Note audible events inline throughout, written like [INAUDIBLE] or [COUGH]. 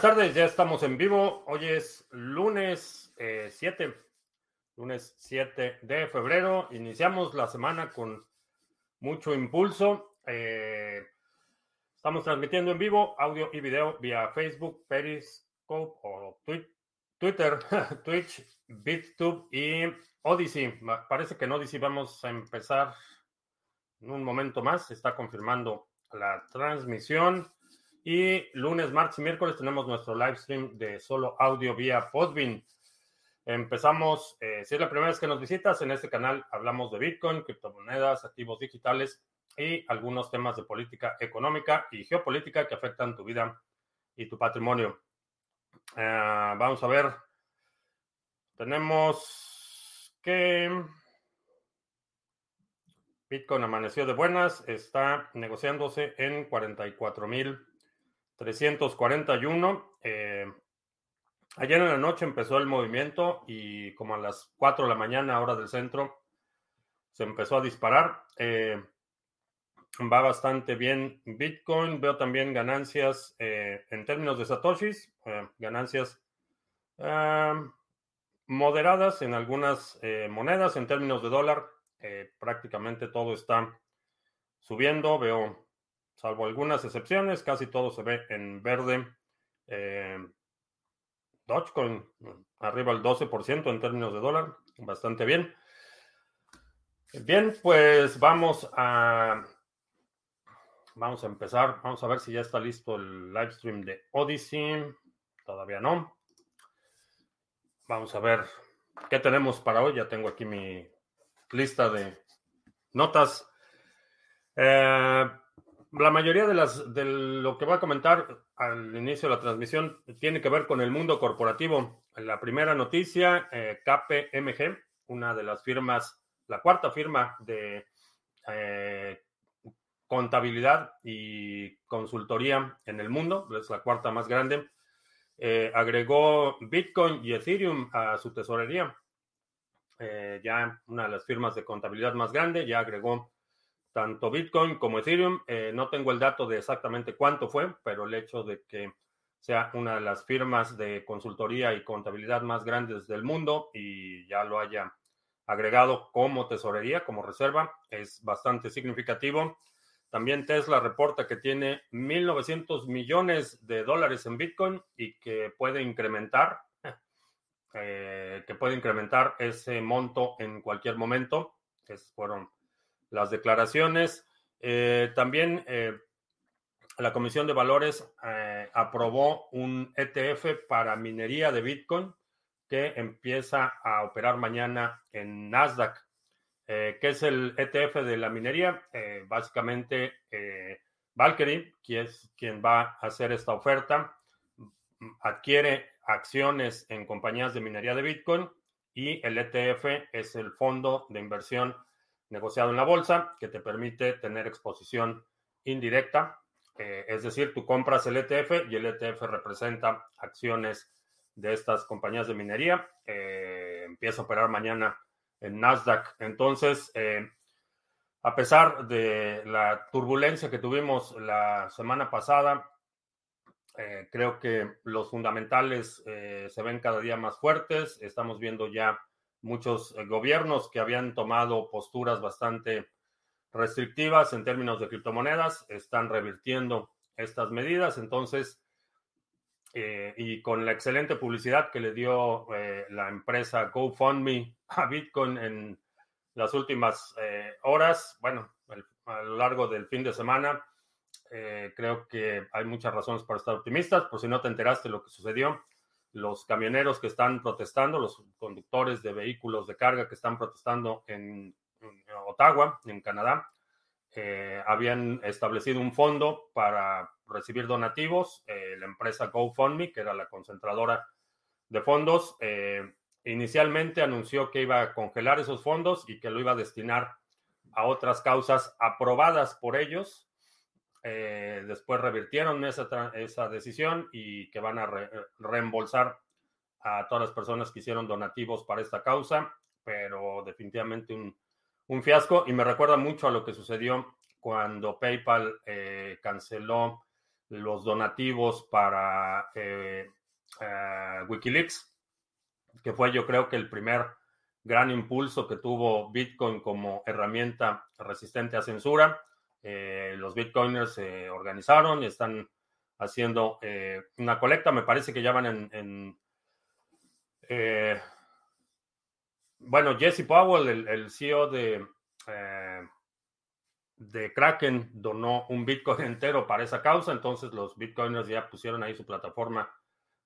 Buenas tardes, ya estamos en vivo. Hoy es lunes 7, eh, lunes 7 de febrero. Iniciamos la semana con mucho impulso. Eh, estamos transmitiendo en vivo audio y video vía Facebook, Periscope o Twitter, [LAUGHS] Twitch, BitTube y Odyssey. Parece que en Odyssey vamos a empezar en un momento más. está confirmando la transmisión. Y lunes, martes y miércoles tenemos nuestro live stream de solo audio vía Podbean. Empezamos, eh, si es la primera vez que nos visitas, en este canal hablamos de Bitcoin, criptomonedas, activos digitales y algunos temas de política económica y geopolítica que afectan tu vida y tu patrimonio. Eh, vamos a ver, tenemos que Bitcoin amaneció de buenas, está negociándose en 44 mil 341. Eh, ayer en la noche empezó el movimiento y como a las 4 de la mañana, hora del centro, se empezó a disparar. Eh, va bastante bien Bitcoin. Veo también ganancias eh, en términos de satoshis, ganancias moderadas en algunas monedas. En términos de dólar, prácticamente todo está subiendo. Veo salvo algunas excepciones, casi todo se ve en verde. Eh, Dogecoin arriba el 12% en términos de dólar, bastante bien. Bien, pues vamos a vamos a empezar. Vamos a ver si ya está listo el live stream de Odyssey. Todavía no. Vamos a ver qué tenemos para hoy. Ya tengo aquí mi lista de notas. Eh, la mayoría de, las, de lo que voy a comentar al inicio de la transmisión tiene que ver con el mundo corporativo. La primera noticia, eh, KPMG, una de las firmas, la cuarta firma de eh, contabilidad y consultoría en el mundo, es la cuarta más grande, eh, agregó Bitcoin y Ethereum a su tesorería. ya una de las firmas de contabilidad más grande, ya agregó tanto Bitcoin como Ethereum. Eh, no tengo el dato de exactamente cuánto fue, pero el hecho de que sea una de las firmas de consultoría y contabilidad más grandes del mundo y ya lo haya agregado como tesorería, como reserva, es bastante significativo. También Tesla reporta que tiene 1.900 millones de dólares en Bitcoin y que puede incrementar, eh, que puede incrementar ese monto en cualquier momento. Esos fueron las declaraciones. Eh, también eh, la Comisión de Valores eh, aprobó un ETF para minería de Bitcoin que empieza a operar mañana en Nasdaq. ¿Qué es el ETF de la minería? básicamente, Valkyrie, que es quien va a hacer esta oferta, adquiere acciones en compañías de minería de Bitcoin y el ETF es el fondo de inversión negociado en la bolsa que te permite tener exposición indirecta. Eh, es decir, tú compras el ETF y el ETF representa acciones de estas compañías de minería. Eh, empieza a operar mañana en Nasdaq. Entonces, eh, a pesar de la turbulencia que tuvimos la semana pasada, creo que los fundamentales se ven cada día más fuertes. Estamos viendo ya muchos eh, gobiernos que habían tomado posturas bastante restrictivas en términos de criptomonedas están revirtiendo estas medidas. Entonces, eh, y con la excelente publicidad que le dio eh, la empresa GoFundMe [LAUGHS] a Bitcoin en las últimas horas, bueno, a lo largo del fin de semana, creo que hay muchas razones para estar optimistas. Por si no te enteraste de lo que sucedió, los camioneros que están protestando, los conductores de vehículos de carga que están protestando en, Ottawa, en Canadá, eh, habían establecido un fondo para recibir donativos. Eh, la empresa GoFundMe, que era la concentradora de fondos, eh, inicialmente anunció que iba a congelar esos fondos y que lo iba a destinar a otras causas aprobadas por ellos eh, después revirtieron esa, esa, decisión y que van a reembolsar a todas las personas que hicieron donativos para esta causa, pero definitivamente un, un fiasco y me recuerda mucho a lo que sucedió cuando PayPal eh, canceló los donativos para Wikileaks, que fue yo creo que el primer gran impulso que tuvo Bitcoin como herramienta resistente a censura. Los Bitcoiners se organizaron y están haciendo una colecta. Me parece que ya van en eh, bueno, Jesse Powell, el, CEO de, eh, de Kraken, donó un Bitcoin [LAUGHS] entero para esa causa, entonces los Bitcoiners ya pusieron ahí su plataforma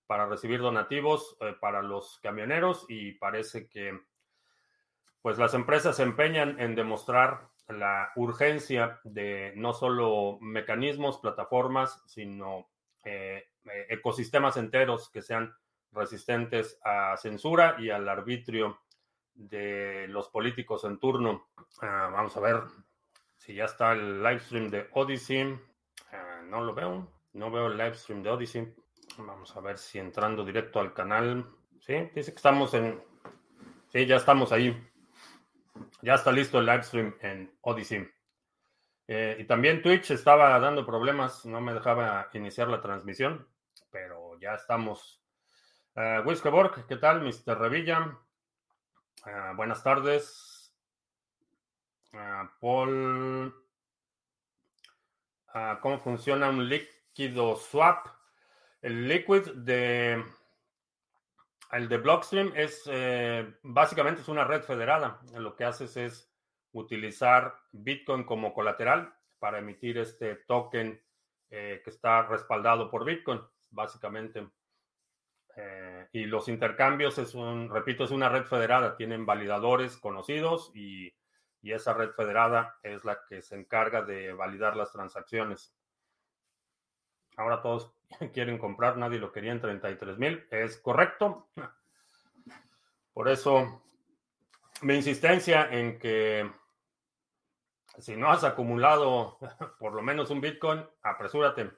para recibir donativos eh, para los camioneros y parece que pues las empresas se empeñan en demostrar la urgencia de no solo mecanismos, plataformas, sino ecosistemas enteros que sean resistentes a censura y al arbitrio de los políticos en turno. Ah, vamos a ver si ya está el live stream de Odyssey. Ah, no lo veo. No veo el live stream de Odyssey. Vamos a ver si entrando directo al canal. Sí, dice que estamos en. Sí, ya estamos ahí. Ya está listo el live stream en Odyssey. Eh, y también Twitch estaba dando problemas, no me dejaba iniciar la transmisión, pero ya estamos Uh, ¿qué tal? Mr. Revilla. Ah, buenas tardes. Paul. ¿Cómo funciona un líquido swap? El liquid de. El de Blockstream es eh, básicamente es una red federada. Lo que haces es utilizar Bitcoin como colateral para emitir este token eh, que está respaldado por Bitcoin, básicamente. Eh, y los intercambios es un, repito, es una red federada, tienen validadores conocidos y, y, esa red federada es la que se encarga de validar las transacciones. Ahora todos [LAUGHS] quieren comprar, nadie lo quería en 33 mil, es correcto. Por eso mi insistencia en que si no has acumulado [LAUGHS] por lo menos un Bitcoin, apresúrate.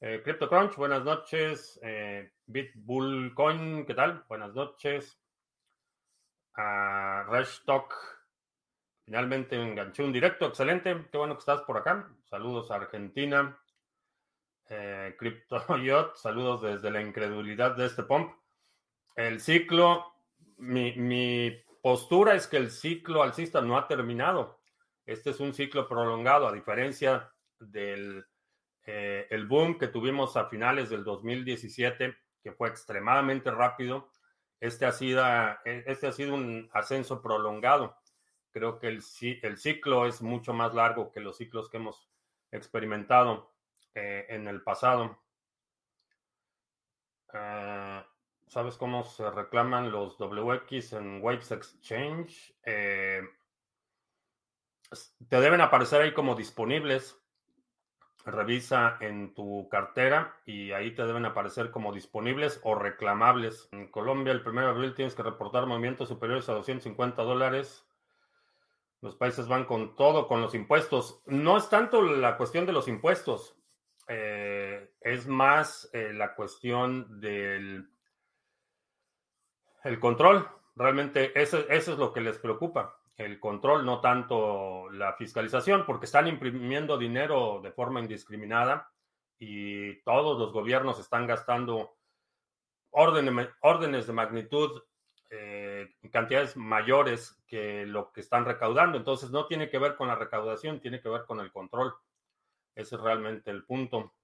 Eh, CryptoCrunch, buenas noches. Eh, BitBullCoin, ¿qué tal? Buenas noches. Uh, finalmente enganché un directo, excelente. Qué bueno que estás por acá. Saludos a Argentina. Eh, CryptoYot, saludos desde la incredulidad de este pump. El ciclo, mi, mi postura es que el ciclo alcista no ha terminado. Este es un ciclo prolongado, a diferencia del eh, el boom que tuvimos a finales del 2017, que fue extremadamente rápido, este ha sido, eh, este ha sido un ascenso prolongado. Creo que el, el ciclo es mucho más largo que los ciclos que hemos experimentado eh, en el pasado. ¿Sabes cómo se reclaman los WX en Waves Exchange? te deben aparecer ahí como disponibles revisa en tu cartera y ahí te deben aparecer como disponibles o reclamables. En Colombia, el 1 de abril tienes que reportar movimientos superiores a 250 dólares. Los países van con todo, con los impuestos. No es tanto la cuestión de los impuestos, eh, es más eh, la cuestión del el control. Realmente eso, es lo que les preocupa el control, no tanto la fiscalización, porque están imprimiendo dinero de forma indiscriminada y todos los gobiernos están gastando órdenes, de magnitud, eh, cantidades mayores que lo que están recaudando. Entonces no tiene que ver con la recaudación, tiene que ver con el control. Ese es realmente el punto.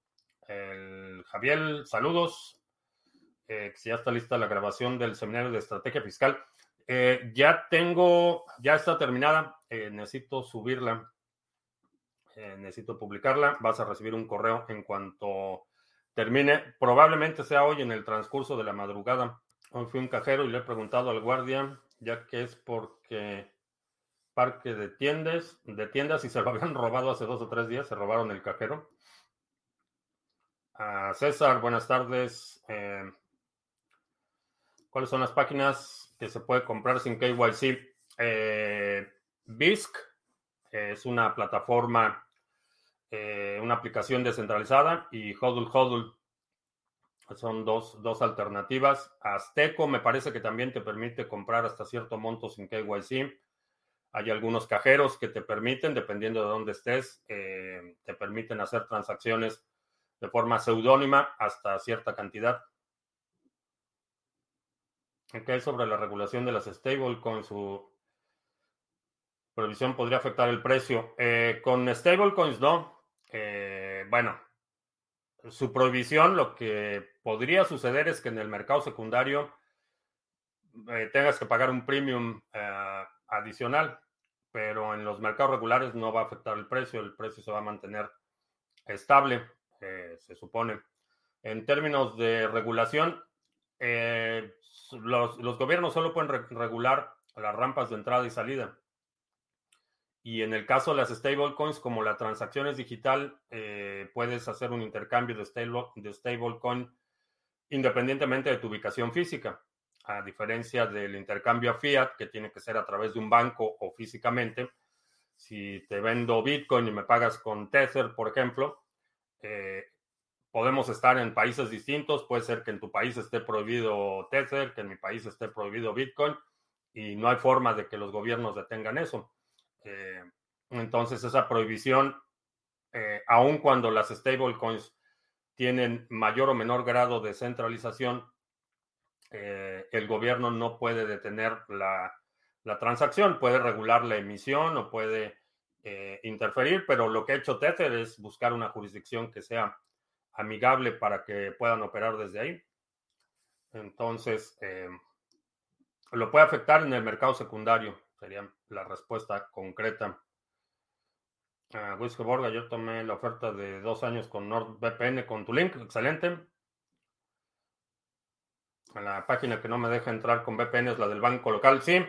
El, Javier, saludos. Eh, ya está lista la grabación del seminario de estrategia fiscal. Eh, ya tengo, ya está terminada. Eh, necesito subirla. Necesito publicarla. Vas a recibir un correo en cuanto termine. Probablemente sea hoy en el transcurso de la madrugada. Hoy fui un cajero y le he preguntado al guardia, ya que es porque parque de tiendas, de tiendas y se lo [LAUGHS] habían robado hace dos o tres días, se robaron el cajero. A César, buenas tardes. ¿Cuáles son las páginas que se puede comprar sin KYC. Eh, BISC es una plataforma, eh, una aplicación descentralizada y Hodl Hodl son dos, dos, alternativas. Azteco me parece que también te permite comprar hasta cierto monto sin KYC. Hay algunos cajeros que te permiten, dependiendo de dónde estés, eh, te permiten hacer transacciones de forma seudónima hasta cierta cantidad. ¿Qué sobre la regulación de las stablecoins? Su prohibición podría afectar el precio. Eh, con stablecoins no. Eh, bueno, su prohibición lo que podría suceder es que en el mercado secundario eh, tengas que pagar un premium adicional, pero en los mercados regulares no va a afectar el precio, el precio se va a mantener estable, se supone. En términos de regulación, los, los, gobiernos solo pueden regular las rampas de entrada y salida. Y en el caso de las stablecoins, como la transacción es digital, eh, puedes hacer un intercambio de, stable, de stablecoin independientemente de tu ubicación física. A diferencia del intercambio a fiat, que tiene que ser a través de un banco o físicamente. Si te vendo Bitcoin y me pagas con Tether, por ejemplo, eh, podemos estar en países distintos. Puede ser que en tu país esté prohibido Tether, que en mi país esté prohibido Bitcoin, y no hay forma de que los gobiernos detengan eso. Eh, entonces, esa prohibición, eh, aun cuando las stablecoins tienen mayor o menor grado de centralización, eh, el gobierno no puede detener la, transacción, puede regular la emisión o puede interferir, pero lo que ha hecho Tether es buscar una jurisdicción que sea amigable para que puedan operar desde ahí. Entonces, lo puede afectar en el mercado secundario. Sería la respuesta concreta. Uh, Borga, yo tomé la oferta de dos años con NordVPN con tu link. Excelente. La página que no me deja entrar con VPN es la del banco local. Sí,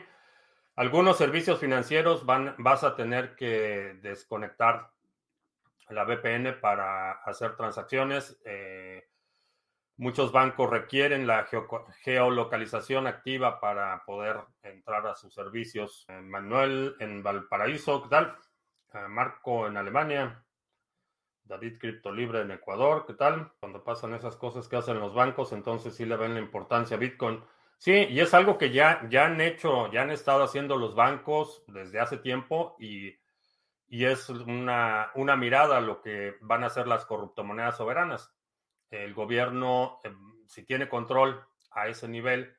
algunos servicios financieros van, vas a tener que desconectar la VPN para hacer transacciones. Eh, Muchos bancos requieren la geolocalización activa para poder entrar a sus servicios. Eh, Manuel en Valparaíso, ¿qué tal? Eh, Marco en Alemania. David Cripto Libre en Ecuador, ¿qué tal? Cuando pasan esas cosas que hacen los bancos, entonces sí le ven la importancia a Bitcoin. Sí, y es algo que ya, ya han hecho, ya han estado haciendo los bancos desde hace tiempo y, y es una, una mirada a lo que van a hacer las corruptomonedas soberanas el gobierno, em, si tiene control a ese nivel,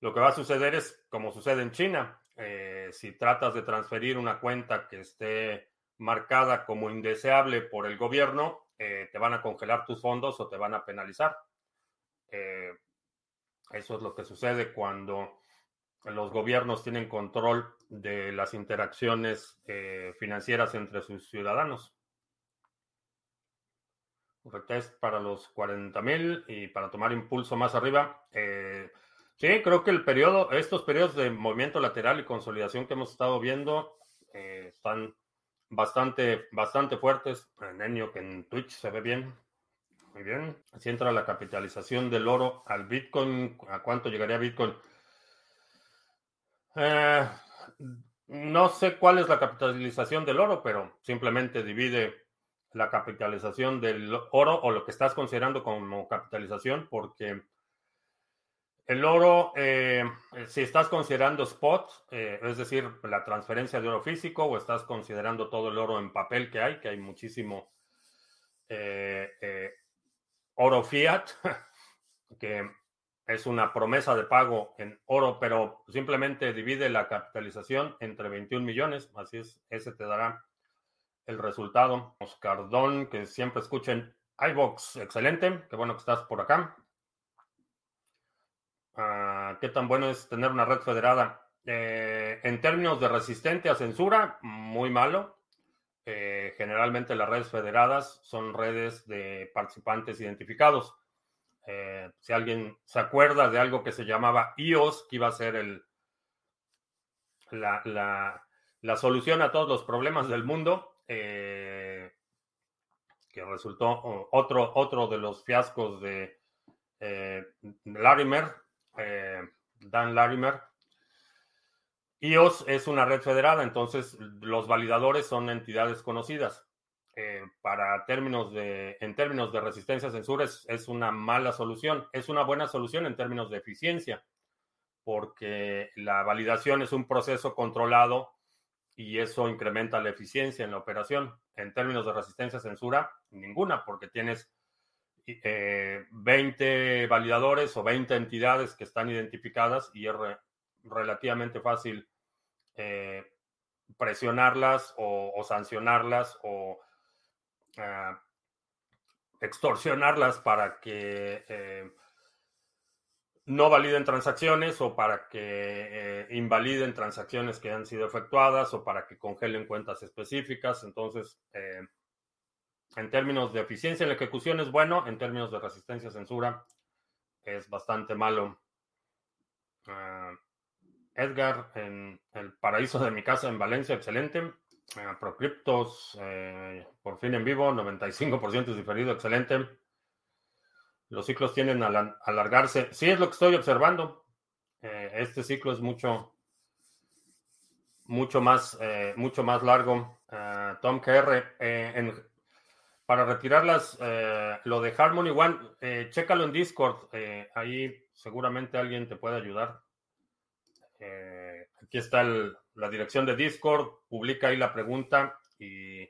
lo que va a suceder es como sucede en China. Eh, si tratas de transferir una cuenta que esté marcada como indeseable por el gobierno, eh, te van a congelar tus fondos o te van a penalizar. Eh, eso es lo que sucede cuando los gobiernos tienen control de las interacciones financieras entre sus ciudadanos retest para los 40.000 y para tomar impulso más arriba. Eh, sí, creo que el periodo, estos periodos de movimiento lateral y consolidación que hemos estado viendo eh, están bastante, bastante fuertes. En Enio, que en Twitch se ve bien. Muy bien. Así entra la capitalización del oro al Bitcoin. ¿A cuánto llegaría Bitcoin? Eh, no sé cuál es la capitalización del oro, pero simplemente divide la capitalización del oro o lo que estás considerando como capitalización, porque el oro, eh, si estás considerando spot, eh, es decir, la transferencia de oro físico, o estás considerando todo el oro en papel que hay, que hay muchísimo eh, oro fiat, [LAUGHS] que es una promesa de pago en oro, pero simplemente divide la capitalización entre 21 millones, así es, ese te dará el resultado. Oscar Don, que siempre escuchen iBox, excelente, qué bueno que estás por acá. ¿Qué tan bueno es tener una red federada? Eh, en términos de resistente a censura, muy malo. Eh, generalmente las redes federadas son redes de participantes identificados. Eh, si alguien se acuerda de algo que se llamaba IOS, que iba a ser el, la, la solución a todos los problemas del mundo, que resultó otro, otro de los fiascos de Larimer, eh, Dan Larimer. IOS es una red federada, entonces los validadores son entidades conocidas. para términos de, en términos de resistencia a censura es, es, una mala solución. Es una buena solución en términos de eficiencia, porque la validación es un proceso controlado y eso incrementa la eficiencia en la operación. En términos de resistencia a censura, ninguna, porque tienes 20 eh, validadores o 20 entidades que están identificadas y es relativamente fácil eh, presionarlas o, sancionarlas o ah, extorsionarlas para que eh, no validen transacciones o para que invaliden transacciones que han sido efectuadas o para que congelen cuentas específicas. Entonces, en términos de eficiencia en la ejecución es bueno, en términos de resistencia a censura es bastante malo. Ah, Edgar, en el paraíso de mi casa en Valencia, excelente. Uh, Procryptos, eh, por fin en vivo, 95% es diferido, excelente. Los ciclos tienden a alargarse. Sí, es lo que estoy observando. Eh, este ciclo es mucho, mucho más, eh, mucho más largo. Uh, Tom KR, para retirarlas, lo de Harmony One, chécalo en Discord. ahí seguramente alguien te puede ayudar. aquí está la dirección de Discord. Publica ahí la pregunta y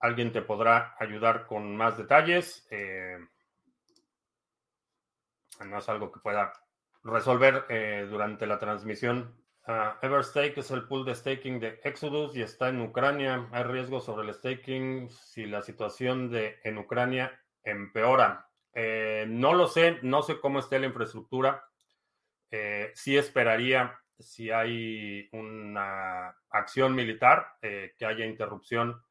alguien te podrá ayudar con más detalles. No es algo que pueda resolver eh, durante la transmisión. Uh, Everstake es el pool de staking de Exodus y está en Ucrania. Hay riesgo sobre el staking si la situación de, en Ucrania empeora. Eh, no lo sé, no sé cómo esté la infraestructura. Eh, sí esperaría, si hay una acción militar, que haya interrupción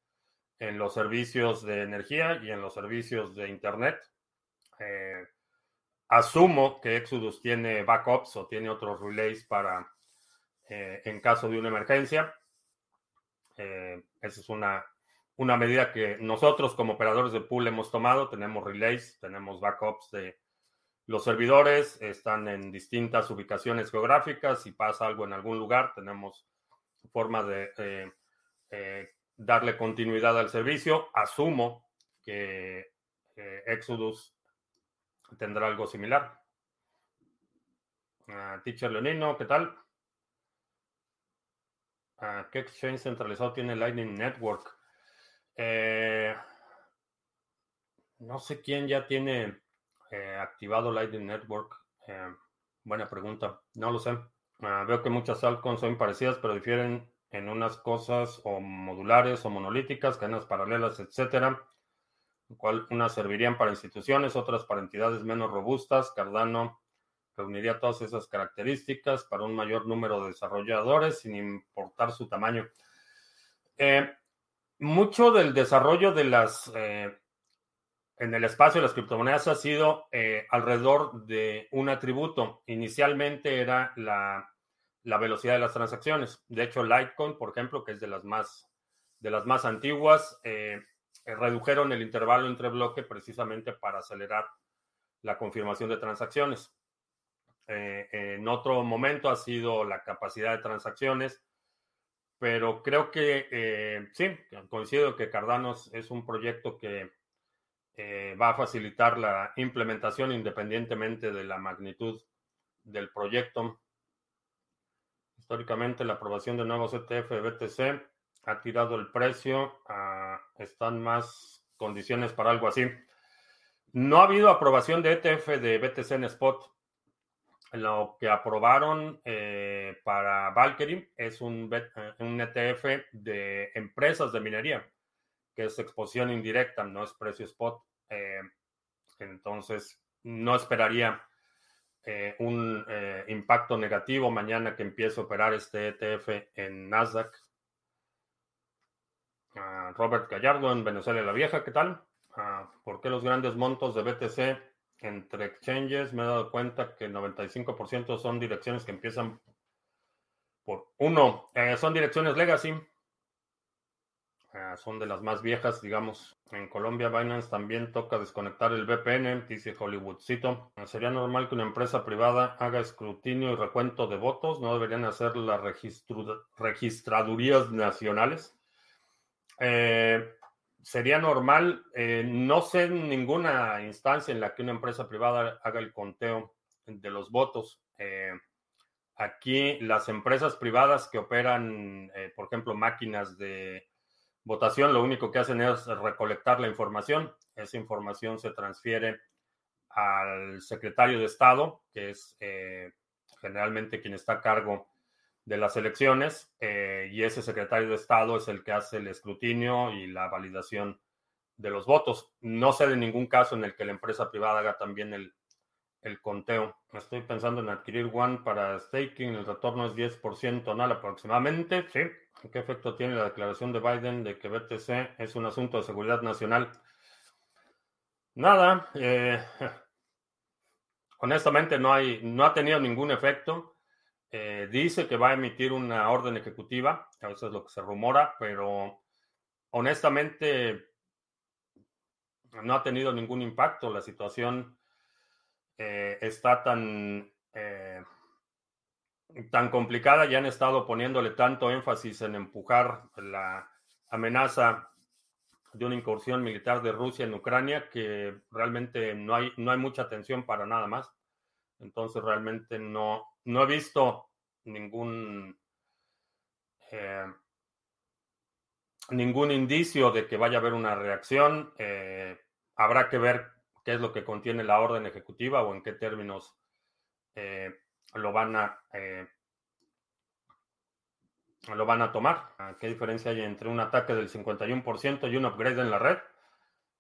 en los servicios de energía y en los servicios de Internet. Asumo que Exodus tiene backups o tiene otros relays para eh, en caso de una emergencia. Eh, esa es una, una medida que nosotros como operadores de pool hemos tomado. Tenemos relays, tenemos backups de los servidores, están en distintas ubicaciones geográficas. Si pasa algo en algún lugar, tenemos forma de eh, darle continuidad al servicio. Asumo que Exodus tendrá algo similar. Uh, Teacher Leonino, ¿qué tal? ¿Qué exchange centralizado tiene Lightning Network? Eh, no sé quién ya tiene eh, activado Lightning Network. Eh, buena pregunta. No lo sé. Uh, veo que muchas altcoins son parecidas, pero difieren en unas cosas o modulares o monolíticas, cadenas paralelas, etcétera cual unas servirían para instituciones, otras para entidades menos robustas. Cardano reuniría todas esas características para un mayor número de desarrolladores sin importar su tamaño. Eh, mucho del desarrollo de las eh, en el espacio de las criptomonedas ha sido eh, alrededor de un atributo. Inicialmente era la, la, velocidad de las transacciones. De hecho, Litecoin, por ejemplo, que es de las más, antiguas, eh, redujeron el intervalo entre bloques precisamente para acelerar la confirmación de transacciones. Eh, en otro momento ha sido la capacidad de transacciones, pero creo que eh, sí, coincido que Cardano es un proyecto que va a facilitar la implementación independientemente de la magnitud del proyecto. Históricamente, la aprobación de nuevos ETF BTC ha tirado el precio, están más condiciones para algo así. No ha habido aprobación de ETF de BTC en spot. Lo que aprobaron eh, para Valkyrie es un, un ETF de empresas de minería, que es exposición indirecta, no es precio spot. Eh, entonces, no esperaría eh, un impacto negativo mañana que empiece a operar este ETF en Nasdaq. Robert Gallardo en Venezuela la Vieja, ¿qué tal? ¿Por qué los grandes montos de BTC entre exchanges? Me he dado cuenta que el 95% son direcciones que empiezan por uno. Eh, son direcciones legacy. Ah, son de las más viejas, digamos. En Colombia, Binance también toca desconectar el VPN, dice Hollywoodcito. ¿Sería normal que una empresa privada haga escrutinio y recuento de votos? ¿No deberían hacer las registradurías nacionales? Eh, sería normal, eh, no sé ninguna instancia en la que una empresa privada haga el conteo de los votos. Eh, Aquí las empresas privadas que operan, eh, por ejemplo, máquinas de votación, lo único que hacen es recolectar la información. Esa información se transfiere al secretario de Estado, que es generalmente quien está a cargo de las elecciones, eh, y ese secretario de Estado es el que hace el escrutinio y la validación de los votos. No sé de ningún caso en el que la empresa privada haga también el, el conteo. Estoy pensando en adquirir One para staking, el retorno es 10% anual aproximadamente. Sí. ¿Qué efecto tiene la declaración de Biden de que BTC es un asunto de seguridad nacional? Nada. Eh, [LAUGHS] honestamente no, hay, no ha tenido ningún efecto. Eh, dice que va a emitir una orden ejecutiva, a veces es lo que se rumora, pero honestamente no ha tenido ningún impacto. La situación eh, está tan, eh, tan complicada y han estado poniéndole tanto énfasis en empujar la amenaza de una incursión militar de Rusia en Ucrania que realmente no hay, no hay mucha atención para nada más. Entonces realmente no, no he visto ningún eh, ningún indicio de que vaya a haber una reacción. habrá que ver qué es lo que contiene la orden ejecutiva o en qué términos eh, lo van a eh, lo van a tomar. Ah, ¿Qué diferencia hay entre un ataque del 51% y un upgrade en la red?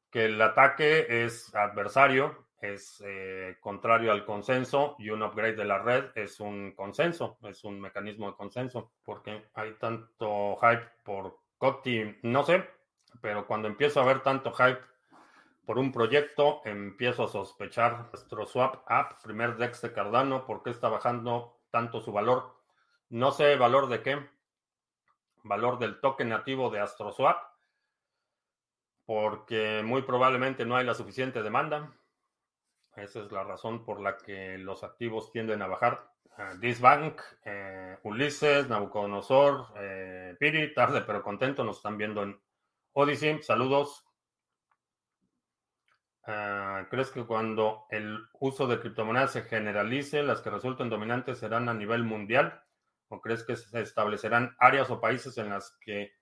Que el ataque es adversario, es eh, contrario al consenso y un upgrade de la red es un consenso, es un mecanismo de consenso. porque hay tanto hype por Coti? No sé, pero cuando empiezo a ver tanto hype por un proyecto, empiezo a sospechar nuestro swap app, primer DEX de Cardano, ¿por qué está bajando tanto su valor? No sé valor de qué, valor del token nativo de AstroSwap, porque muy probablemente no hay la suficiente demanda. Esa es la razón por la que los activos tienden a bajar. Uh, This Bank, eh, Ulises, Nabucodonosor, eh, Piri, tarde pero contento, nos están viendo en Odyssey. Saludos. Ah, ¿Crees que cuando el uso de criptomonedas se generalice, las que resulten dominantes serán a nivel mundial? ¿O crees que se establecerán áreas o países en las que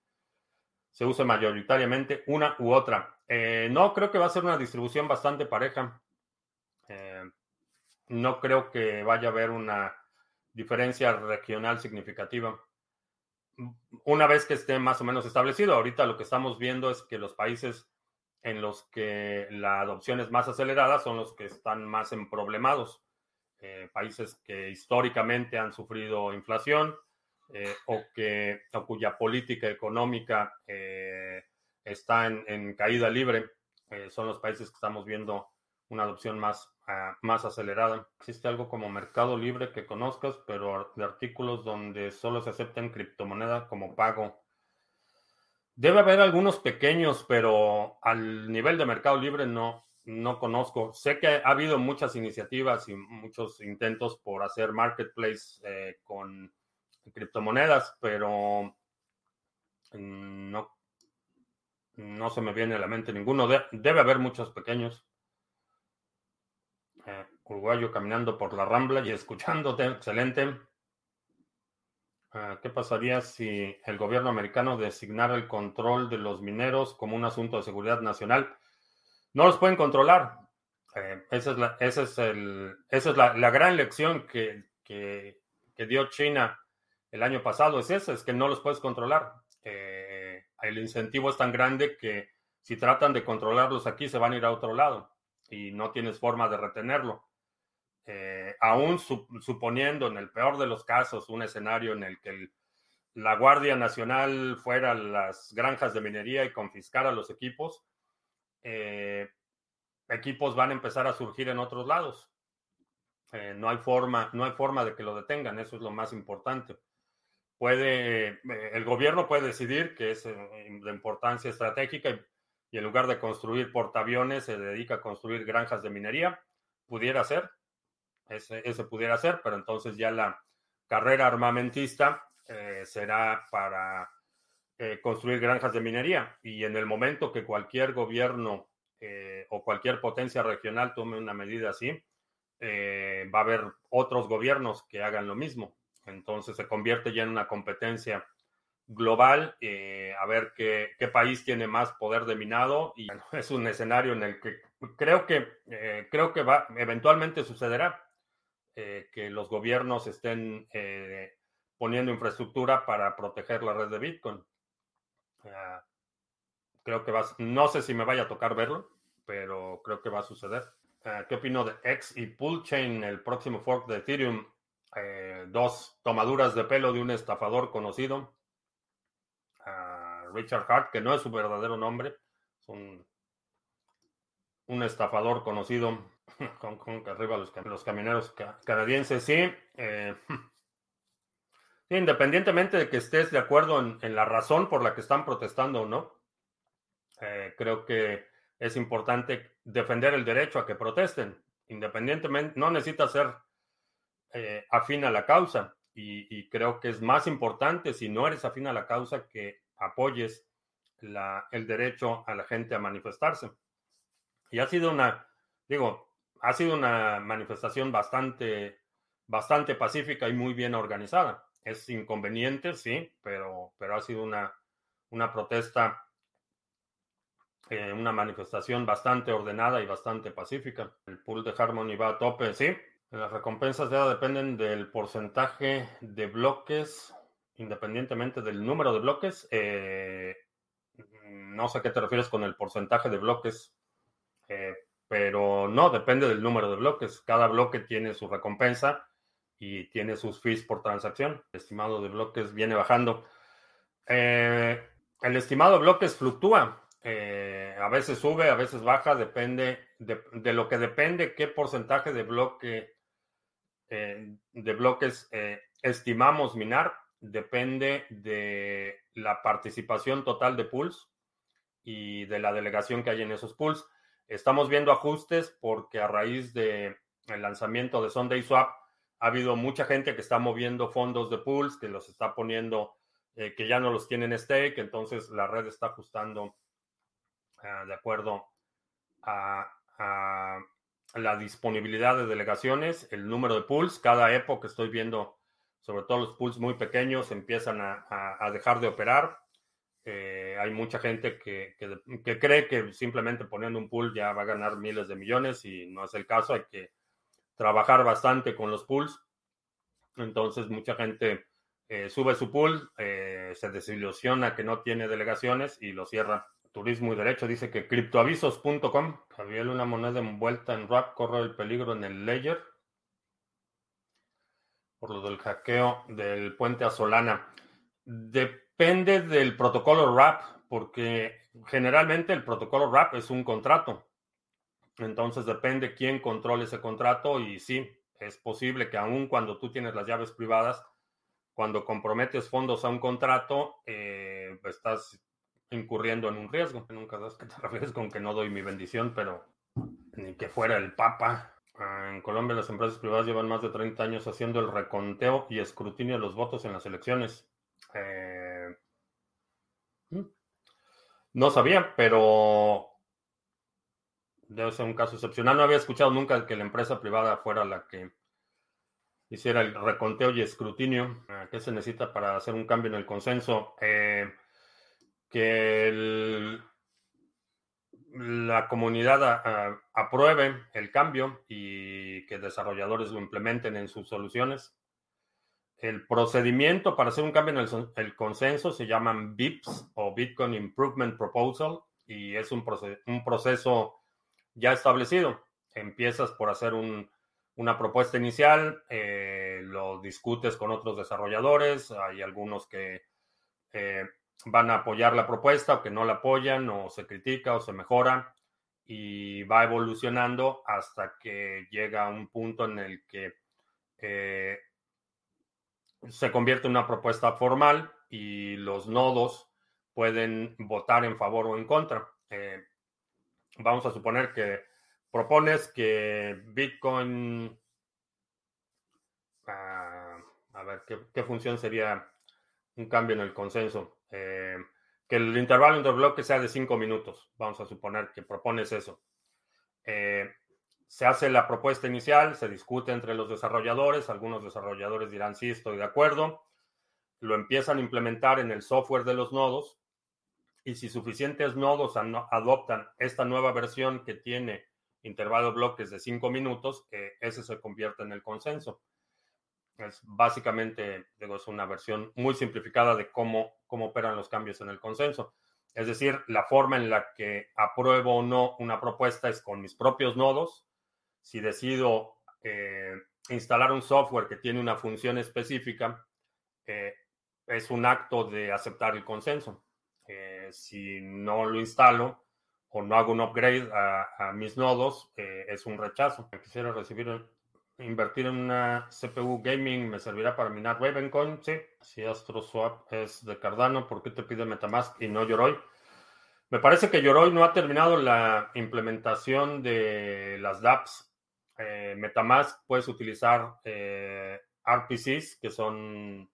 se use mayoritariamente una u otra? Eh, no, creo que va a ser una distribución bastante pareja. Eh, no creo que vaya a haber una diferencia regional significativa. Una vez que esté más o menos establecido, ahorita lo que estamos viendo es que los países en los que la adopción es más acelerada son los que están más emproblemados. Eh, países que históricamente han sufrido inflación eh, o, que, cuya política económica eh, está en, caída libre, son los países que estamos viendo una adopción más, ah, más acelerada. Existe algo como mercado libre que conozcas, pero de artículos donde solo se aceptan criptomonedas como pago Debe haber algunos pequeños, pero al nivel de Mercado Libre no, no conozco. Sé que ha habido muchas iniciativas y muchos intentos por hacer marketplace eh, con criptomonedas, pero no, no se me viene a la mente ninguno. debe haber muchos pequeños. Uruguayo caminando por la rambla y escuchándote, excelente. Ah, ¿Qué pasaría si el gobierno americano designara el control de los mineros como un asunto de seguridad nacional? No los pueden controlar. Eh, esa es, la, es, el, esa es la, gran lección que, dio China el año pasado. Es esa, es que no los puedes controlar. Eh, el incentivo es tan grande que si tratan de controlarlos aquí, se van a ir a otro lado y no tienes forma de retenerlo. Eh, aún suponiendo en el peor de los casos un escenario en el que la Guardia Nacional fuera a las granjas de minería y confiscara los equipos, eh, equipos van a empezar a surgir en otros lados. Eh, no, hay forma, no hay forma de que lo detengan, eso es lo más importante. Puede, el gobierno puede decidir que es de importancia estratégica y, y en lugar de construir portaaviones se dedica a construir granjas de minería. Pudiera ser, ese, pudiera ser, pero entonces ya la carrera armamentista eh, será para eh, construir granjas de minería. Y en el momento que cualquier gobierno eh, o cualquier potencia regional tome una medida así, va a haber otros gobiernos que hagan lo mismo. Entonces se convierte ya en una competencia global, eh, a ver qué, qué, país tiene más poder de minado y [LAUGHS] es un escenario en el que creo que, eh, creo que va, eventualmente sucederá eh, que los gobiernos estén poniendo infraestructura para proteger la red de Bitcoin. Creo que va, no sé si me vaya a tocar verlo, pero creo que va a suceder. Ah, ¿Qué opino de X y Chain, el próximo fork de Ethereum? dos tomaduras de pelo de un estafador conocido Richard Hart, que no es su verdadero nombre, es un, estafador conocido [LAUGHS] con, con arriba los, los camioneros canadienses, sí. Eh, [LAUGHS] independientemente de que estés de acuerdo en, la razón por la que están protestando o no, eh, creo que es importante defender el derecho a que protesten. Independientemente, no necesita ser eh, afín a la causa. y, creo que es más importante si no eres afín a la causa que apoyes el derecho a la gente a manifestarse. Y ha sido una, digo, ha sido una manifestación bastante, bastante pacífica y muy bien organizada. Es inconveniente, sí, pero, pero ha sido una, una protesta, eh, una manifestación bastante ordenada y bastante pacífica. El pool de Harmony va a tope, sí. Las recompensas ya dependen del porcentaje de bloques independientemente del número de bloques. Eh, no sé a qué te refieres con el porcentaje de bloques, eh, pero no, depende del número de bloques. Cada bloque tiene su recompensa y tiene sus fees por transacción. El estimado de bloques viene bajando. Eh, el estimado de bloques fluctúa. a veces sube, a veces baja, depende de, de lo que depende qué porcentaje de bloque de bloques estimamos minar depende de la participación total de pools y de la delegación que hay en esos pools. Estamos viendo ajustes porque a raíz del lanzamiento de Sunday Swap ha habido mucha gente que está moviendo fondos de pools, que los está poniendo, eh, que ya no los tienen stake, entonces la red está ajustando ah, de acuerdo a, a, la disponibilidad de delegaciones, el número de pools. Cada época estoy viendo sobre todo los pools muy pequeños, empiezan a, dejar de operar. Eh, hay mucha gente que, cree que simplemente poniendo un pool ya va a ganar miles de millones y no es el caso. Hay que trabajar bastante con los pools. Entonces mucha gente eh, sube su pool, eh, se desilusiona que no tiene delegaciones y lo cierra. Turismo y Derecho dice que criptoavisos.com, había una moneda envuelta en RAP, corre el peligro en el layer por lo del hackeo del puente a Solana. Depende del protocolo RAP, porque generalmente el protocolo RAP es un contrato. Entonces depende quién controle ese contrato y sí, es posible que aun cuando tú tienes las llaves privadas, cuando comprometes fondos a un contrato, eh, estás incurriendo en un riesgo. Nunca sabes que te [LAUGHS] refieres con que no doy mi bendición, pero ni que fuera el Papa. Ah, en Colombia las empresas privadas llevan más de 30 años haciendo el reconteo y escrutinio de los votos en las elecciones. Eh, mm, no sabía, pero debe ser un caso excepcional. No había escuchado nunca que la empresa privada fuera la que hiciera el reconteo y escrutinio. Ah, ¿Qué se necesita para hacer un cambio en el consenso? Eh, que el la comunidad apruebe el cambio y que desarrolladores lo implementen en sus soluciones. El procedimiento para hacer un cambio en el, consenso se llaman BIPs o Bitcoin Improvement Proposal y es un, un proceso ya establecido. Empiezas por hacer una propuesta inicial, eh, lo discutes con otros desarrolladores, hay algunos que eh, van a apoyar la propuesta o que no la apoyan o se critica o se mejora y va evolucionando hasta que llega a un punto en el que eh, se convierte en una propuesta formal y los nodos pueden votar en favor o en contra. Eh, vamos a suponer que propones que Bitcoin, ah, a ver, ¿qué función sería un cambio en el consenso? Eh, que el intervalo entre bloques sea de 5 minutos. Vamos a suponer que propones eso. Eh, se hace la propuesta inicial, se discute entre los desarrolladores, algunos desarrolladores dirán sí, estoy de acuerdo, lo empiezan a implementar en el software de los nodos y si suficientes nodos adoptan esta nueva versión que tiene intervalo bloques de cinco minutos, eh, ese se convierte en el consenso. Es básicamente, digo, es una versión muy simplificada de cómo, cómo operan los cambios en el consenso. Es decir, la forma en la que apruebo o no una propuesta es con mis propios nodos. Si decido eh, instalar un software que tiene una función específica, eh, es un acto de aceptar el consenso. Eh, si no lo instalo o no hago un upgrade a, mis nodos, es un rechazo. Quisiera recibir, invertir en una CPU gaming, ¿me servirá para minar Ravencoin? Sí. Si AstroSwap es de Cardano, ¿por qué te pide Metamask y no Yoroi? Me parece que Yoroi no ha terminado la implementación de las dApps. Eh, Metamask puedes utilizar eh, RPCs, que son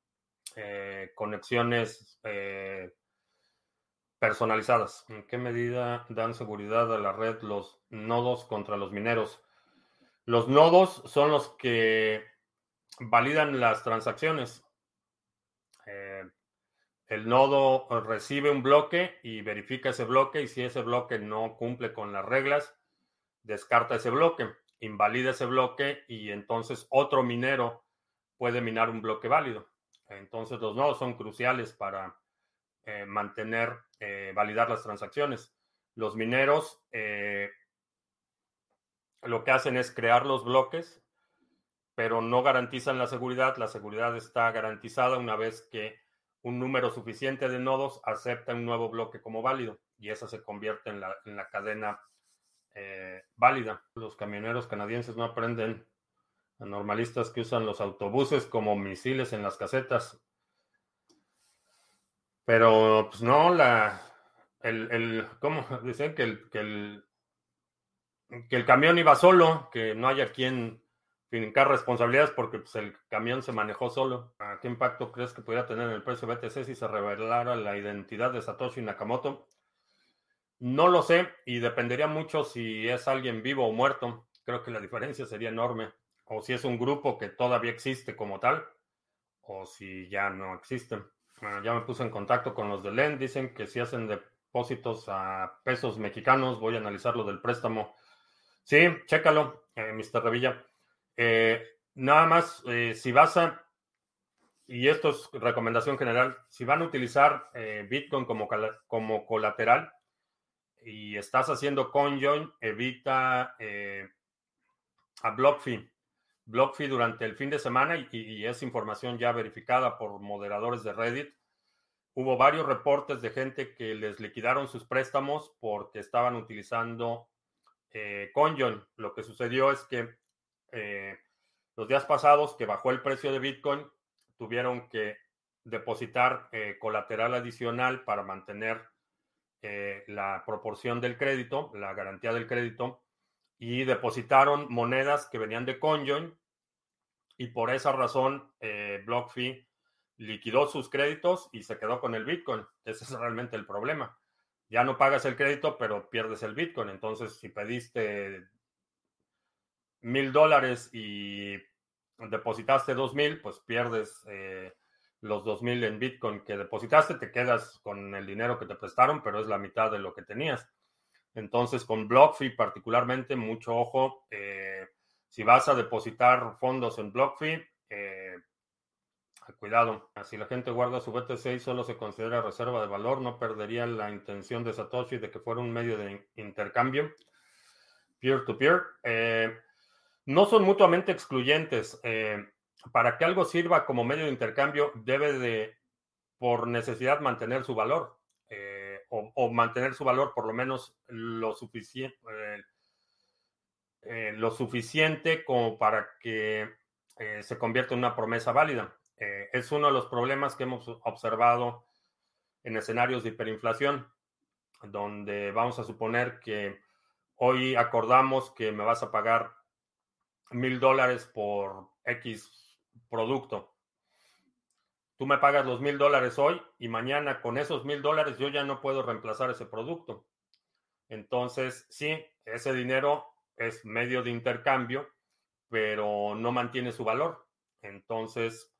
eh, conexiones personalizadas. ¿En qué medida dan seguridad a la red los nodos contra los mineros? Los nodos son los que validan las transacciones. el nodo recibe un bloque y verifica ese bloque y si ese bloque no cumple con las reglas, descarta ese bloque invalida ese bloque y entonces otro minero puede minar un bloque válido. Entonces los nodos son cruciales para eh, mantener, eh, validar las transacciones. Los mineros eh, lo que hacen es crear los bloques, pero no garantizan la seguridad. La seguridad está garantizada una vez que un número suficiente de nodos acepta un nuevo bloque como válido y esa se convierte en la, en la cadena eh, válida. Los camioneros canadienses no aprenden a normalistas que usan los autobuses como misiles en las casetas. Pero, pues no, la. El, el ¿Cómo? [LAUGHS] Dicen que el, que el, que el camión iba solo, que no haya quien fincar responsabilidades porque pues, el camión se manejó solo. ¿Qué impacto crees que pudiera tener en el precio BTC si se revelara la identidad de Satoshi Nakamoto? No lo sé y dependería mucho si es alguien vivo o muerto. Creo que la diferencia sería enorme. O si es un grupo que todavía existe como tal, o si ya no existe. ya me puse en contacto con los de LEN. Dicen que si hacen depósitos a pesos mexicanos, voy a analizar lo del préstamo. Sí, chécalo, eh, Mr. Revilla. Eh, nada más, eh, si vas a, y esto es recomendación general, si van a utilizar Bitcoin como, como colateral, y estás haciendo conjoin, evita a BlockFi. BlockFi durante el fin de semana, y, es información ya verificada por moderadores de Reddit, hubo varios reportes de gente que les liquidaron sus préstamos porque estaban utilizando eh. Lo que sucedió es que eh, los días pasados que bajó el precio de Bitcoin, tuvieron que depositar eh, colateral adicional para mantener eh, la proporción del crédito, la garantía del crédito, y depositaron monedas que venían de Conjoin y por esa razón BlockFi liquidó sus créditos y se quedó con el Bitcoin. Ese es realmente el problema. Ya no pagas el crédito, pero pierdes el Bitcoin. Entonces, si pediste mil dólares y depositaste dos mil, pues pierdes eh, los 2.000 en Bitcoin que depositaste, te quedas con el dinero que te prestaron, pero es la mitad de lo que tenías. Entonces, con BlockFi particularmente, mucho ojo. Eh, si vas a depositar fondos en BlockFi, eh, cuidado. Si la gente guarda su BTC y solo se considera reserva de valor, no perdería la intención de Satoshi de que fuera un medio de intercambio peer-to-peer. Eh, no son mutuamente excluyentes para que algo sirva como medio de intercambio, debe de, por necesidad, mantener su valor, eh, o, mantener su valor por lo menos lo suficiente, eh, eh, lo suficiente como para que se convierta en una promesa válida. Es uno de los problemas que hemos observado en escenarios de hiperinflación, donde vamos a suponer que hoy acordamos que me vas a pagar mil dólares por X producto. Tú me pagas los mil dólares hoy y mañana con esos mil dólares yo ya no puedo reemplazar ese producto. Entonces, sí, ese dinero es medio de intercambio, pero no mantiene su valor. Entonces,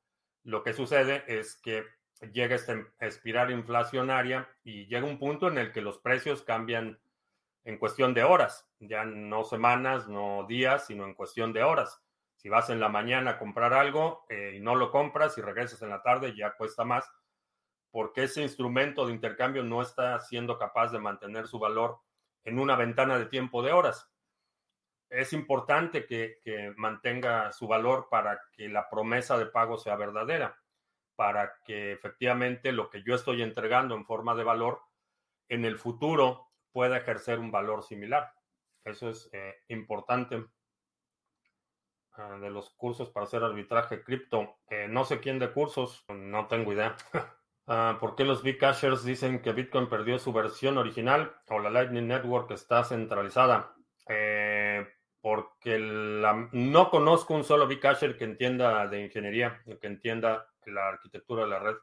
lo que sucede es que llega esta espiral inflacionaria y llega un punto en el que los precios cambian en cuestión de horas, ya no semanas, no días, sino en cuestión de horas. Si vas en la mañana a comprar algo eh, y no lo compras y regresas en la tarde, ya cuesta más, porque ese instrumento de intercambio no está siendo capaz de mantener su valor en una ventana de tiempo de horas. Es importante que, que mantenga su valor para que la promesa de pago sea verdadera, para que efectivamente lo que yo estoy entregando en forma de valor en el futuro pueda ejercer un valor similar. Eso es eh, importante. Ah, de los cursos para hacer arbitraje cripto. Eh, no sé quién de cursos, no tengo idea. [LAUGHS] Ah, ¿Por qué los Bcashers dicen que Bitcoin perdió su versión original o la Lightning Network está centralizada? Eh, porque no conozco un solo Bcasher que entienda de ingeniería, que entienda la arquitectura de la red.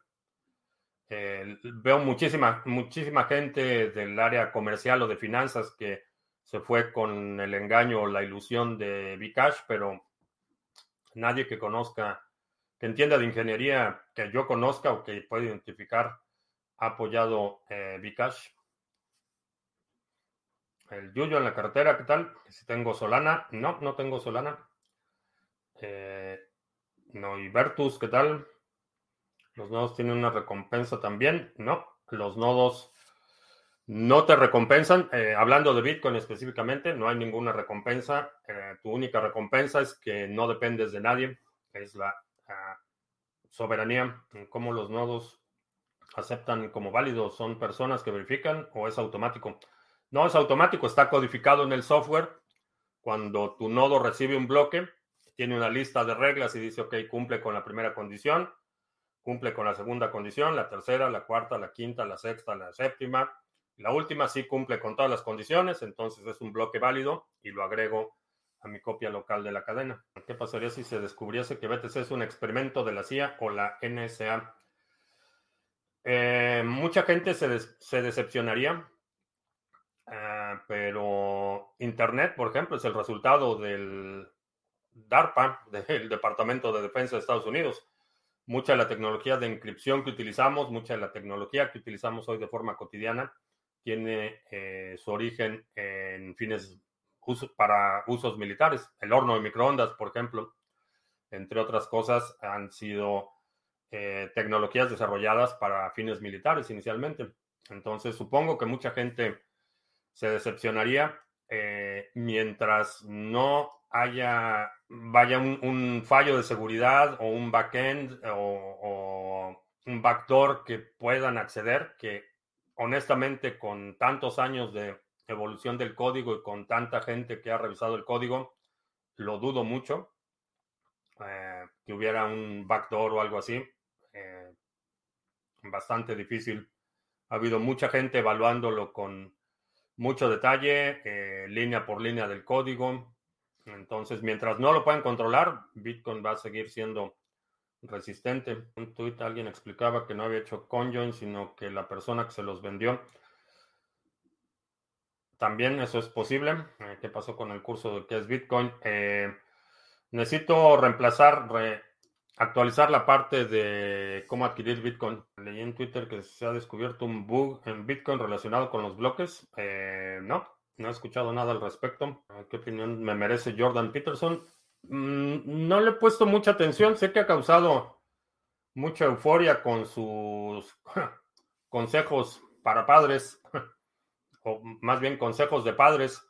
Eh, veo muchísima, muchísima gente del área comercial o de finanzas que se fue con el engaño o la ilusión de Bcash, pero nadie que conozca, que entienda de ingeniería, que yo conozca o que pueda identificar, ha apoyado eh, Bcash. El Yuyo en la cartera, ¿qué tal? Si tengo Solana, no, no tengo Solana. Eh, no, y Vertus, ¿qué tal? Los nodos tienen una recompensa también. No, los nodos no te recompensan. Eh, hablando de Bitcoin específicamente, no hay ninguna recompensa. Eh, tu única recompensa es que no dependes de nadie. Es la uh, soberanía. Cómo los nodos aceptan como válidos. ¿Son personas que verifican o es automático? No es automático, está codificado en el software. Cuando tu nodo recibe un bloque, tiene una lista de reglas y dice, ok, cumple con la primera condición cumple con la segunda condición, la tercera, la cuarta, la quinta, la sexta, la séptima. La última sí cumple con todas las condiciones, entonces es un bloque válido y lo agrego a mi copia local de la cadena. ¿Qué pasaría si se descubriese que BTC es un experimento de la CIA o la NSA? Eh, mucha gente se, se decepcionaría, ah, pero Internet, por ejemplo, es el resultado del DARPA, [LAUGHS] del Departamento de Defensa de Estados Unidos mucha de la tecnología de encripción que utilizamos, mucha de la tecnología que utilizamos hoy de forma cotidiana, tiene eh, su origen en fines para usos militares. El horno de microondas, por ejemplo, entre otras cosas, han sido eh, tecnologías desarrolladas para fines militares inicialmente. Entonces, supongo que mucha gente se decepcionaría eh, mientras no haya, vaya un, fallo de seguridad o un backend o, o un backdoor que puedan acceder, que honestamente con tantos años de evolución del código y con tanta gente que ha revisado el código, lo dudo mucho eh, que hubiera un backdoor o algo así. Eh, bastante difícil. Ha habido mucha gente evaluándolo con mucho detalle, eh, línea por línea del código. Entonces, mientras no lo puedan controlar, Bitcoin va a seguir siendo resistente. Un tweet alguien explicaba que no había hecho conjoin, sino que la persona que se los vendió. También eso es posible. Eh, ¿Qué pasó con el curso de qué es Bitcoin? Eh, necesito reemplazar, actualizar la parte de cómo adquirir Bitcoin. Leí en Twitter que se ha descubierto un bug en Bitcoin relacionado con los bloques. Eh, no, no he escuchado nada al respecto. ¿Qué opinión me merece Jordan Peterson? Mm, no le he puesto mucha atención. Sé que ha causado mucha euforia con sus [LAUGHS] consejos para padres, [LAUGHS] o más bien consejos de padres,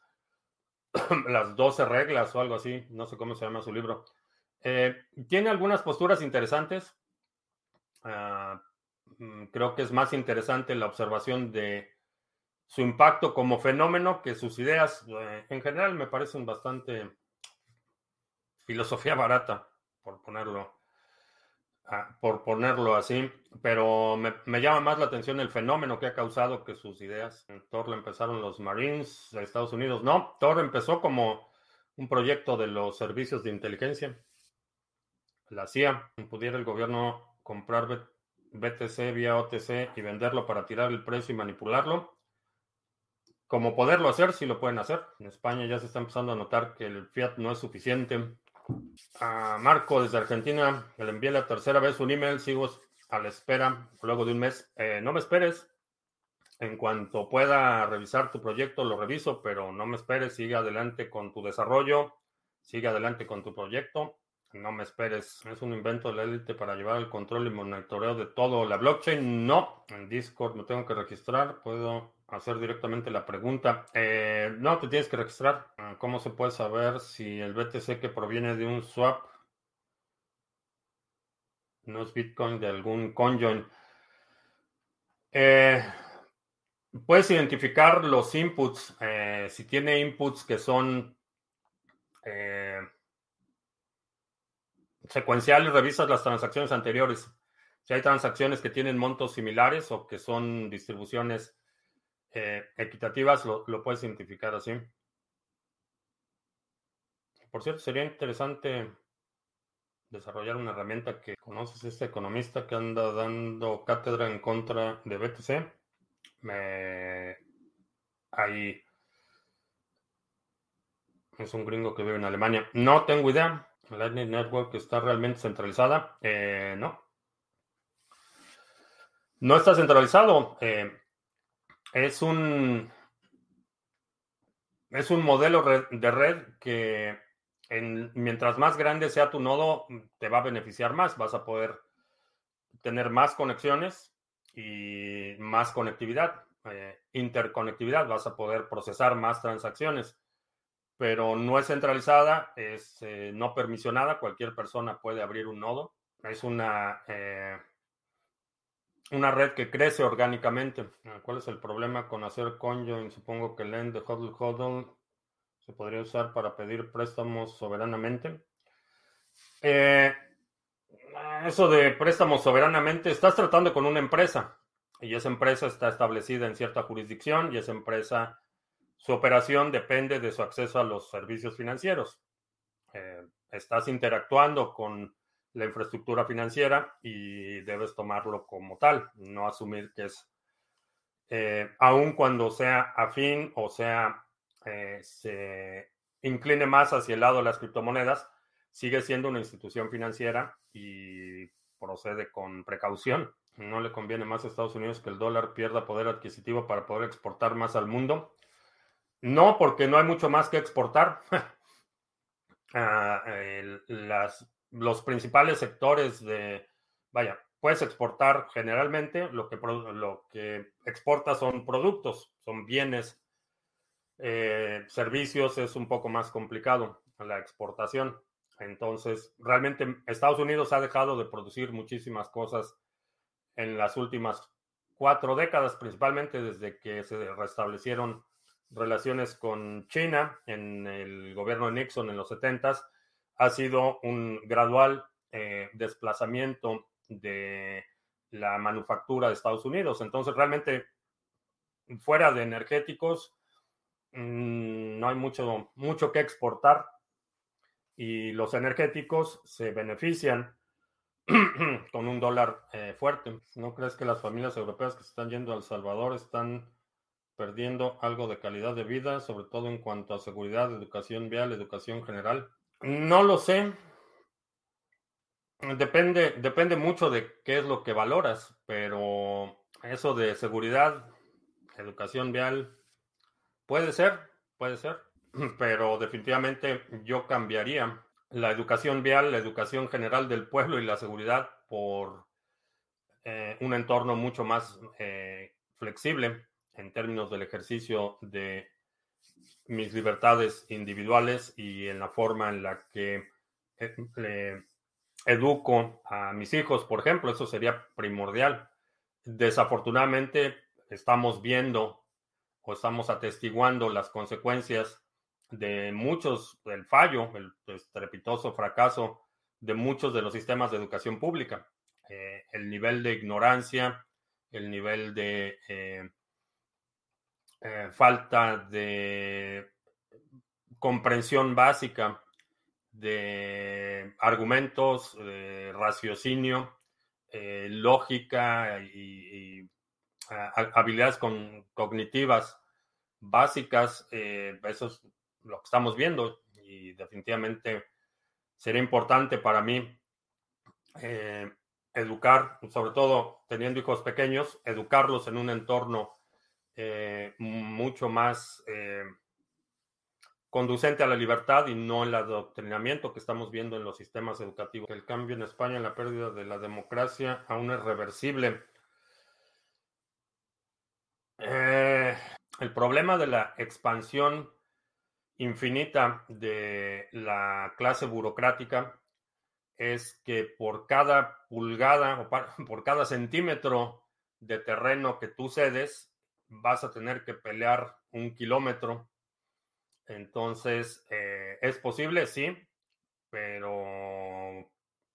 [CLEARS THROAT] las 12 reglas o algo así. No sé cómo se llama su libro. Eh, tiene algunas posturas interesantes. Ah, mm, creo que es más interesante la observación de su impacto como fenómeno que sus ideas eh, en general me parecen bastante filosofía barata, por ponerlo, ah, por ponerlo así, pero me, llama más la atención el fenómeno que ha causado que sus ideas. En Thor empezaron los Marines de Estados Unidos. No, Thor empezó como un proyecto de los servicios de inteligencia. La CIA, pudiera el gobierno comprar BTC vía OTC y venderlo para tirar el precio y manipularlo como poderlo hacer, sí lo pueden hacer. En España ya se está empezando a notar que el fiat no es suficiente. A Marco desde Argentina, le envié la tercera vez un email, sigo a la espera luego de un mes. Eh, no me esperes. En cuanto pueda revisar tu proyecto, lo reviso, pero no me esperes, sigue adelante con tu desarrollo, sigue adelante con tu proyecto. No me esperes, es un invento de la élite para llevar el control y monitoreo de todo. La blockchain, no. En Discord me tengo que registrar, puedo hacer directamente la pregunta. Eh, no, te tienes que registrar. Ah, ¿Cómo se puede saber si el BTC que proviene de un swap no es Bitcoin de algún conjoin? Eh, puedes identificar los inputs. Eh, si tiene inputs que son secuenciales, revisas las transacciones anteriores. Si hay transacciones que tienen montos similares o que son distribuciones eh, equitativas, lo, puedes identificar así. Por cierto, sería interesante desarrollar una herramienta que conoces, este economista que anda dando cátedra en contra de BTC. Me... Ahí es un gringo que vive en Alemania. No tengo idea. Lightning Network está realmente centralizada. Eh, no. No está centralizado. Eh, es un, es un modelo de red que mientras más grande sea tu nodo, te va a beneficiar más. Vas a poder tener más conexiones y más conectividad, eh, interconectividad. Vas a poder procesar más transacciones, pero no es centralizada, es eh, no permisionada. Cualquier persona puede abrir un nodo. Es una eh, una red que crece orgánicamente. Ah, ¿Cuál es el problema con hacer conjoin? Supongo que lend de hodl hodl se podría usar para pedir préstamos soberanamente. Eh, eso de préstamos soberanamente, estás tratando con una empresa y esa empresa está establecida en cierta jurisdicción y esa empresa, su operación depende de su acceso a los servicios financieros. Eh, estás interactuando con la infraestructura financiera y debes tomarlo como tal, no asumir que es, eh, aun cuando sea afín o sea, eh, se incline más hacia el lado de las criptomonedas, sigue siendo una institución financiera y procede con precaución. No le conviene más a Estados Unidos que el dólar pierda poder adquisitivo para poder exportar más al mundo. No, porque no hay mucho más que exportar. [LAUGHS] Ah, los principales sectores de, vaya, puedes exportar generalmente, lo que, lo que exportas son productos, son bienes, eh, servicios es un poco más complicado la exportación. Entonces, realmente Estados Unidos ha dejado de producir muchísimas cosas en las últimas cuatro décadas, principalmente desde que se restablecieron relaciones con China en el gobierno de Nixon en los 70 ha sido un gradual eh, desplazamiento de la manufactura de Estados Unidos. Entonces, realmente, fuera de energéticos, mm, no hay mucho, mucho que exportar y los energéticos se benefician [CLEARS THROAT] con un dólar eh, fuerte. ¿No crees que las familias europeas que se están yendo a El Salvador están perdiendo algo de calidad de vida, sobre todo en cuanto a seguridad, educación vial, educación general? No lo sé. Depende, depende mucho de qué es lo que valoras, pero eso de seguridad, educación vial, puede ser, puede ser, [CLEARS THROAT] pero definitivamente yo cambiaría la educación vial, la educación general del pueblo y la seguridad por eh, un entorno mucho más eh, flexible en términos del ejercicio de mis libertades individuales y en la forma en la que eh, educo a mis hijos, por ejemplo, eso sería primordial. Desafortunadamente, estamos viendo o estamos atestiguando las consecuencias de muchos, del fallo, el estrepitoso fracaso de muchos de los sistemas de educación pública. Eh, el nivel de ignorancia, el nivel de eh, eh, falta de comprensión básica de argumentos, de raciocinio, eh, lógica y, habilidades cognitivas básicas, eso es lo que estamos viendo y definitivamente sería importante para mí educar, sobre todo teniendo hijos pequeños, educarlos en un entorno mucho más conducente a la libertad y no el adoctrinamiento que estamos viendo en los sistemas educativos. El cambio en España la pérdida de la democracia aún es reversible. Eh, el problema de la expansión infinita de la clase burocrática es que por cada pulgada o [LAUGHS] por cada centímetro de terreno que tú cedes, vas a tener que pelear un kilómetro entonces, eh, ¿es posible? Sí, pero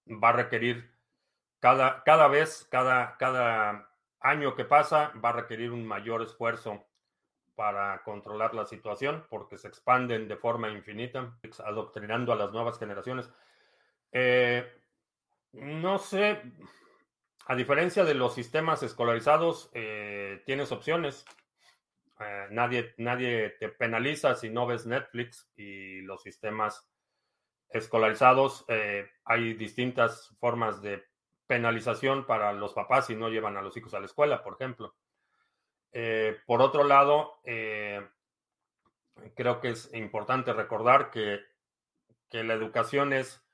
va a requerir cada, cada vez, cada, cada año que pasa, va a requerir un mayor esfuerzo para controlar la situación porque se expanden de forma infinita, adoctrinando a las nuevas generaciones. Eh, no sé, a diferencia de los sistemas escolarizados, eh, tienes opciones. Eh, nadie, nadie te penaliza si no ves Netflix y los sistemas escolarizados. Eh, hay distintas formas de penalización para los papás si no llevan a los hijos a la escuela, por ejemplo. Por otro lado, creo que es importante recordar que, que la educación es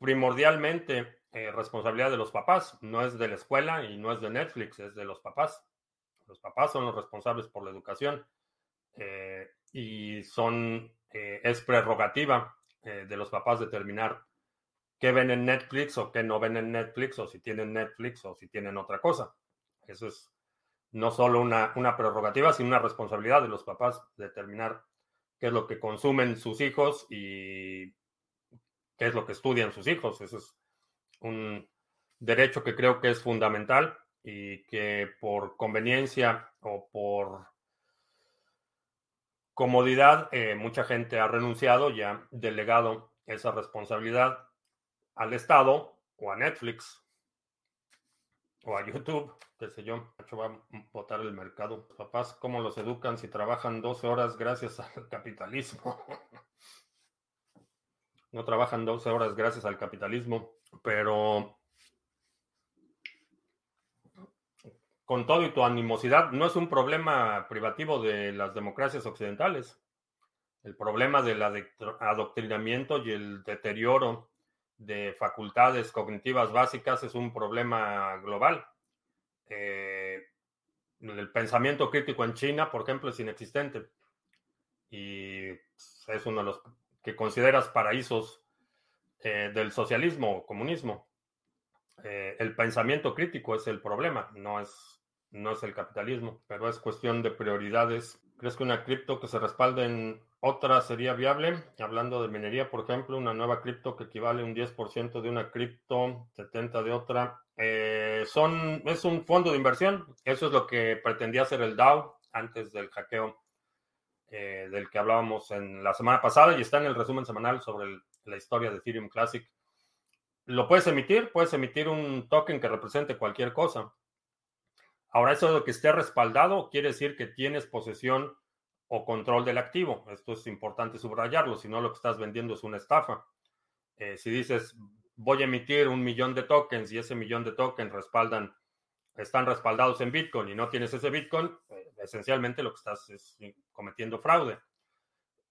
primordialmente responsabilidad de los papás, no es de la escuela y no es de Netflix, es de los papás. Los papás son los responsables por la educación eh, y son, eh, es prerrogativa eh, de los papás determinar qué ven en Netflix o qué no ven en Netflix o si tienen Netflix o si tienen otra cosa. Eso es no solo una, una prerrogativa, sino una responsabilidad de los papás determinar qué es lo que consumen sus hijos y qué es lo que estudian sus hijos. Eso es un derecho que creo que es fundamental y que por conveniencia o por comodidad eh, mucha gente ha renunciado y ha delegado esa responsabilidad al Estado o a Netflix o a YouTube, qué sé yo. va a votar el mercado. Papás, ¿cómo los educan si trabajan 12 [LAUGHS] [LAUGHS] horas gracias al capitalismo? no trabajan 12 horas gracias al capitalismo, pero con todo y tu animosidad, no es un problema privativo de las democracias occidentales. El problema del adoctrinamiento y el deterioro de facultades cognitivas básicas es un problema global. Eh, el pensamiento crítico en China, por ejemplo, es inexistente. Y es uno de los que consideras paraísos eh, del socialismo o comunismo. Eh, el pensamiento crítico es el problema, no es no es el capitalismo, pero es cuestión de prioridades. ¿Crees que una cripto que se respalde en otra sería viable? Hablando de minería, por ejemplo, una nueva cripto que equivale a un 10% de una cripto, 70 de otra. Eh, son, es un fondo de inversión. Eso es lo que pretendía hacer el DAO antes del hackeo del que hablábamos en la semana pasada y está en el resumen semanal sobre la historia de Ethereum Classic. Lo puedes emitir, puedes emitir un token que represente cualquier cosa. Ahora, eso de que esté respaldado quiere decir que tienes posesión o control del activo. Esto es importante subrayarlo, si no lo que estás vendiendo es una estafa. Eh, si dices, voy a emitir un millón de tokens y ese millón de tokens respaldan, están respaldados en Bitcoin y no tienes ese Bitcoin, eh, esencialmente lo que estás es cometiendo fraude.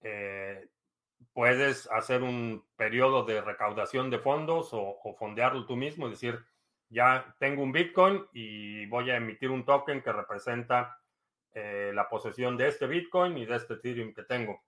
Eh, puedes hacer un periodo de recaudación de fondos o, fondearlo tú mismo, es decir, ya tengo un Bitcoin y voy a emitir un token que representa eh, la posesión de este Bitcoin y de este Ethereum que tengo.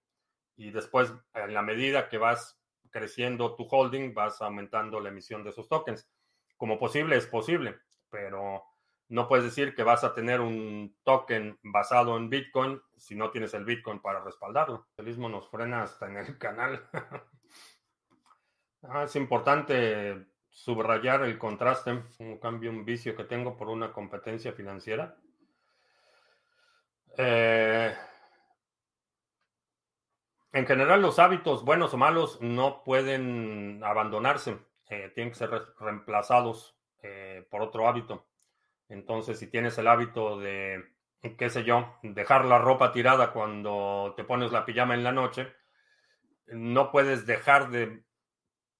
Y después, en la medida que vas creciendo tu holding, vas aumentando la emisión de esos tokens. Como posible, es posible, pero no puedes decir que vas a tener un token basado en Bitcoin si no tienes el Bitcoin para respaldarlo. El mismo nos frena hasta en el [LAUGHS] canal. Ah, es importante subrayar el contraste, un cambio, un vicio que tengo por una competencia financiera. Eh, en general, los hábitos, buenos o malos, no pueden abandonarse, eh, tienen que ser reemplazados eh, por otro hábito. Entonces, si tienes el hábito de qué sé yo, dejar la ropa tirada cuando te pones la pijama en la noche, no puedes dejar de,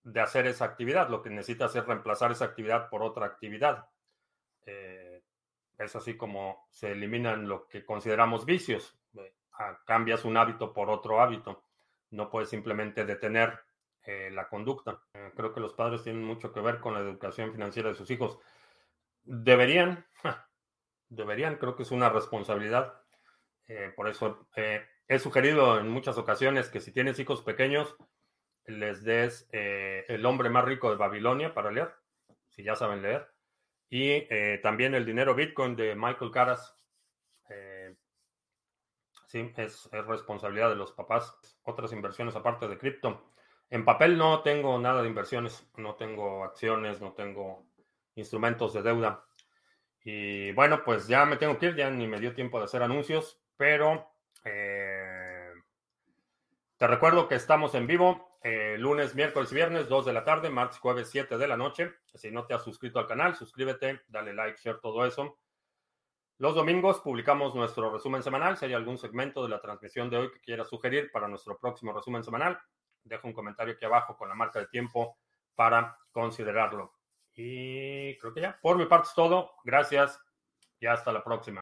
de hacer esa actividad. Lo que necesitas es reemplazar esa actividad por otra actividad. Eh, es así como se eliminan lo que consideramos vicios. Ah, cambias un hábito por otro hábito. No puedes simplemente detener eh, la conducta. Eh, creo que los padres tienen mucho que ver con la educación financiera de sus hijos. Deberían, deberían, creo que es una responsabilidad. Eh, por eso he sugerido en muchas ocasiones que si tienes hijos pequeños, les des El hombre más rico de Babilonia para leer, si ya saben leer. Y también el dinero Bitcoin de Michael Caras. sí, es responsabilidad de los papás. Otras inversiones aparte de cripto. En papel no tengo nada de inversiones, no tengo acciones, no tengo instrumentos de deuda. Y bueno, pues ya me tengo que ir, ya ni me dio tiempo de hacer anuncios, pero eh, te recuerdo que estamos en vivo eh, lunes, miércoles y viernes, 2 de la tarde, martes, jueves, 7 de la noche. Si no te has suscrito al canal, suscríbete, dale like, share, todo eso. Los domingos publicamos nuestro resumen semanal. Si hay algún segmento de la transmisión de hoy que quieras sugerir para nuestro próximo resumen semanal, deja un comentario aquí abajo con la marca de tiempo para considerarlo. Y creo que ya, por mi parte es todo. Gracias y hasta la próxima.